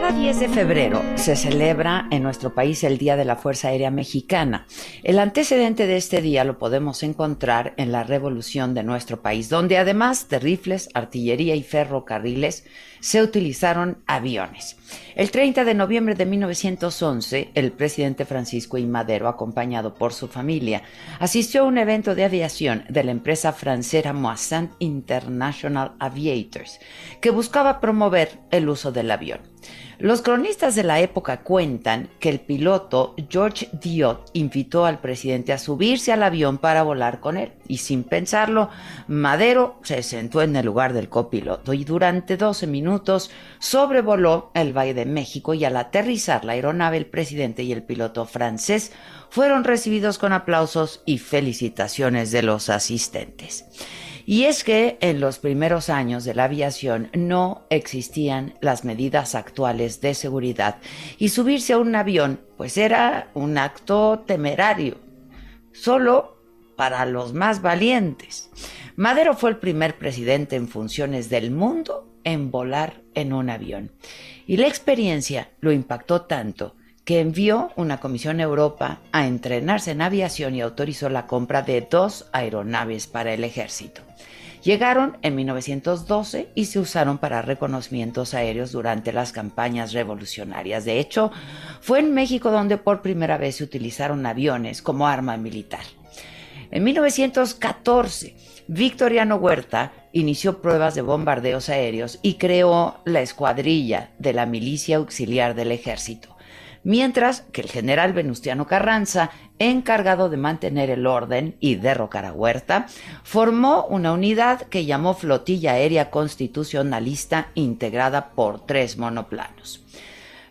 Cada 10 de febrero se celebra en nuestro país el Día de la Fuerza Aérea Mexicana. El antecedente de este día lo podemos encontrar en la revolución de nuestro país, donde además de rifles, artillería y ferrocarriles, se utilizaron aviones. El 30 de noviembre de 1911, el presidente Francisco I. Madero, acompañado por su familia, asistió a un evento de aviación de la empresa francesa Moissan International Aviators, que buscaba promover el uso del avión. Los cronistas de la época cuentan que el piloto George Diot invitó al presidente a subirse al avión para volar con él y sin pensarlo, Madero se sentó en el lugar del copiloto y durante 12 minutos sobrevoló el Valle de México y al aterrizar la aeronave el presidente y el piloto francés fueron recibidos con aplausos y felicitaciones de los asistentes. Y es que en los primeros años de la aviación no existían las medidas actuales de seguridad y subirse a un avión pues era un acto temerario, solo para los más valientes. Madero fue el primer presidente en funciones del mundo en volar en un avión. Y la experiencia lo impactó tanto que envió una comisión a Europa a entrenarse en aviación y autorizó la compra de dos aeronaves para el ejército. Llegaron en 1912 y se usaron para reconocimientos aéreos durante las campañas revolucionarias. De hecho, fue en México donde por primera vez se utilizaron aviones como arma militar. En 1914, Victoriano Huerta inició pruebas de bombardeos aéreos y creó la escuadrilla de la milicia auxiliar del ejército mientras que el general Venustiano Carranza, encargado de mantener el orden y derrocar a Huerta, formó una unidad que llamó Flotilla Aérea Constitucionalista integrada por tres monoplanos.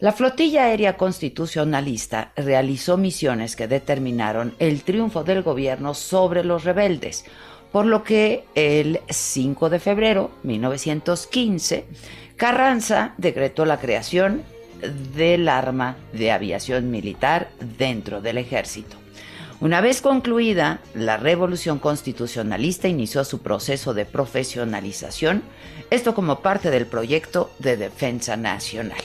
La flotilla aérea constitucionalista realizó misiones que determinaron el triunfo del gobierno sobre los rebeldes, por lo que el 5 de febrero de 1915 Carranza decretó la creación del arma de aviación militar dentro del ejército. Una vez concluida, la revolución constitucionalista inició su proceso de profesionalización, esto como parte del proyecto de defensa nacional.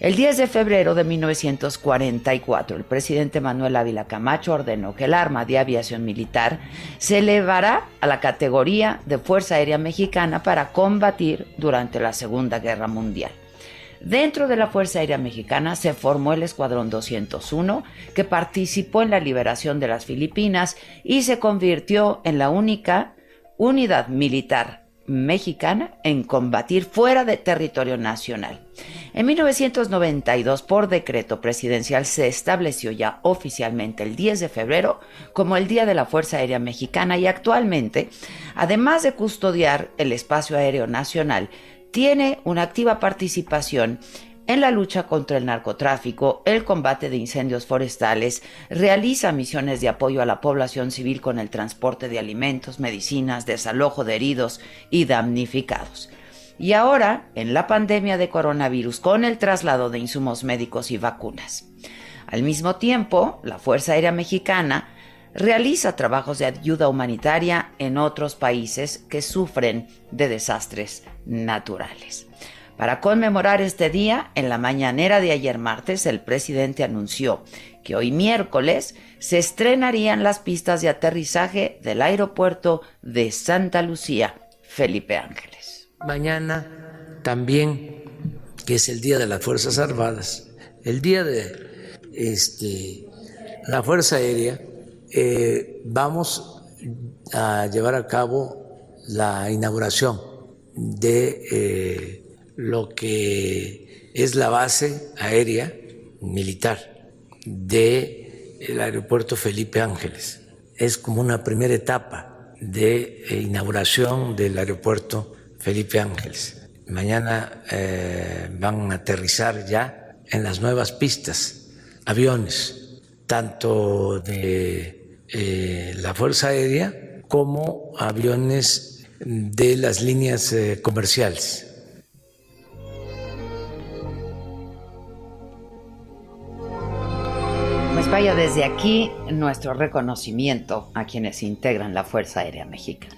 El 10 de febrero de 1944, el presidente Manuel Ávila Camacho ordenó que el arma de aviación militar se elevará a la categoría de Fuerza Aérea Mexicana para combatir durante la Segunda Guerra Mundial. Dentro de la Fuerza Aérea Mexicana se formó el Escuadrón 201, que participó en la liberación de las Filipinas y se convirtió en la única unidad militar mexicana en combatir fuera de territorio nacional. En 1992, por decreto presidencial, se estableció ya oficialmente el 10 de febrero como el Día de la Fuerza Aérea Mexicana y actualmente, además de custodiar el espacio aéreo nacional, tiene una activa participación en la lucha contra el narcotráfico, el combate de incendios forestales, realiza misiones de apoyo a la población civil con el transporte de alimentos, medicinas, desalojo de heridos y damnificados. y ahora en la pandemia de coronavirus con el traslado de insumos médicos y vacunas. Al mismo tiempo, la Fuerza Aérea Mexicana realiza trabajos de ayuda humanitaria en otros países que sufren de desastres naturales. Para conmemorar este día, en la mañanera de ayer martes, el presidente anunció que hoy miércoles se estrenarían las pistas de aterrizaje del aeropuerto de Santa Lucía, Felipe Ángeles. Mañana también, que es el Día de las Fuerzas Armadas, el Día de este, la Fuerza Aérea, eh, vamos a llevar a cabo la inauguración de eh, lo que es la base aérea militar del aeropuerto Felipe Ángeles. Es como una primera etapa de eh, inauguración del aeropuerto Felipe Ángeles. Mañana van a aterrizar ya en las nuevas pistas aviones, tanto de eh, la Fuerza Aérea como aviones de las líneas comerciales. vaya desde aquí nuestro reconocimiento a quienes integran la Fuerza Aérea Mexicana.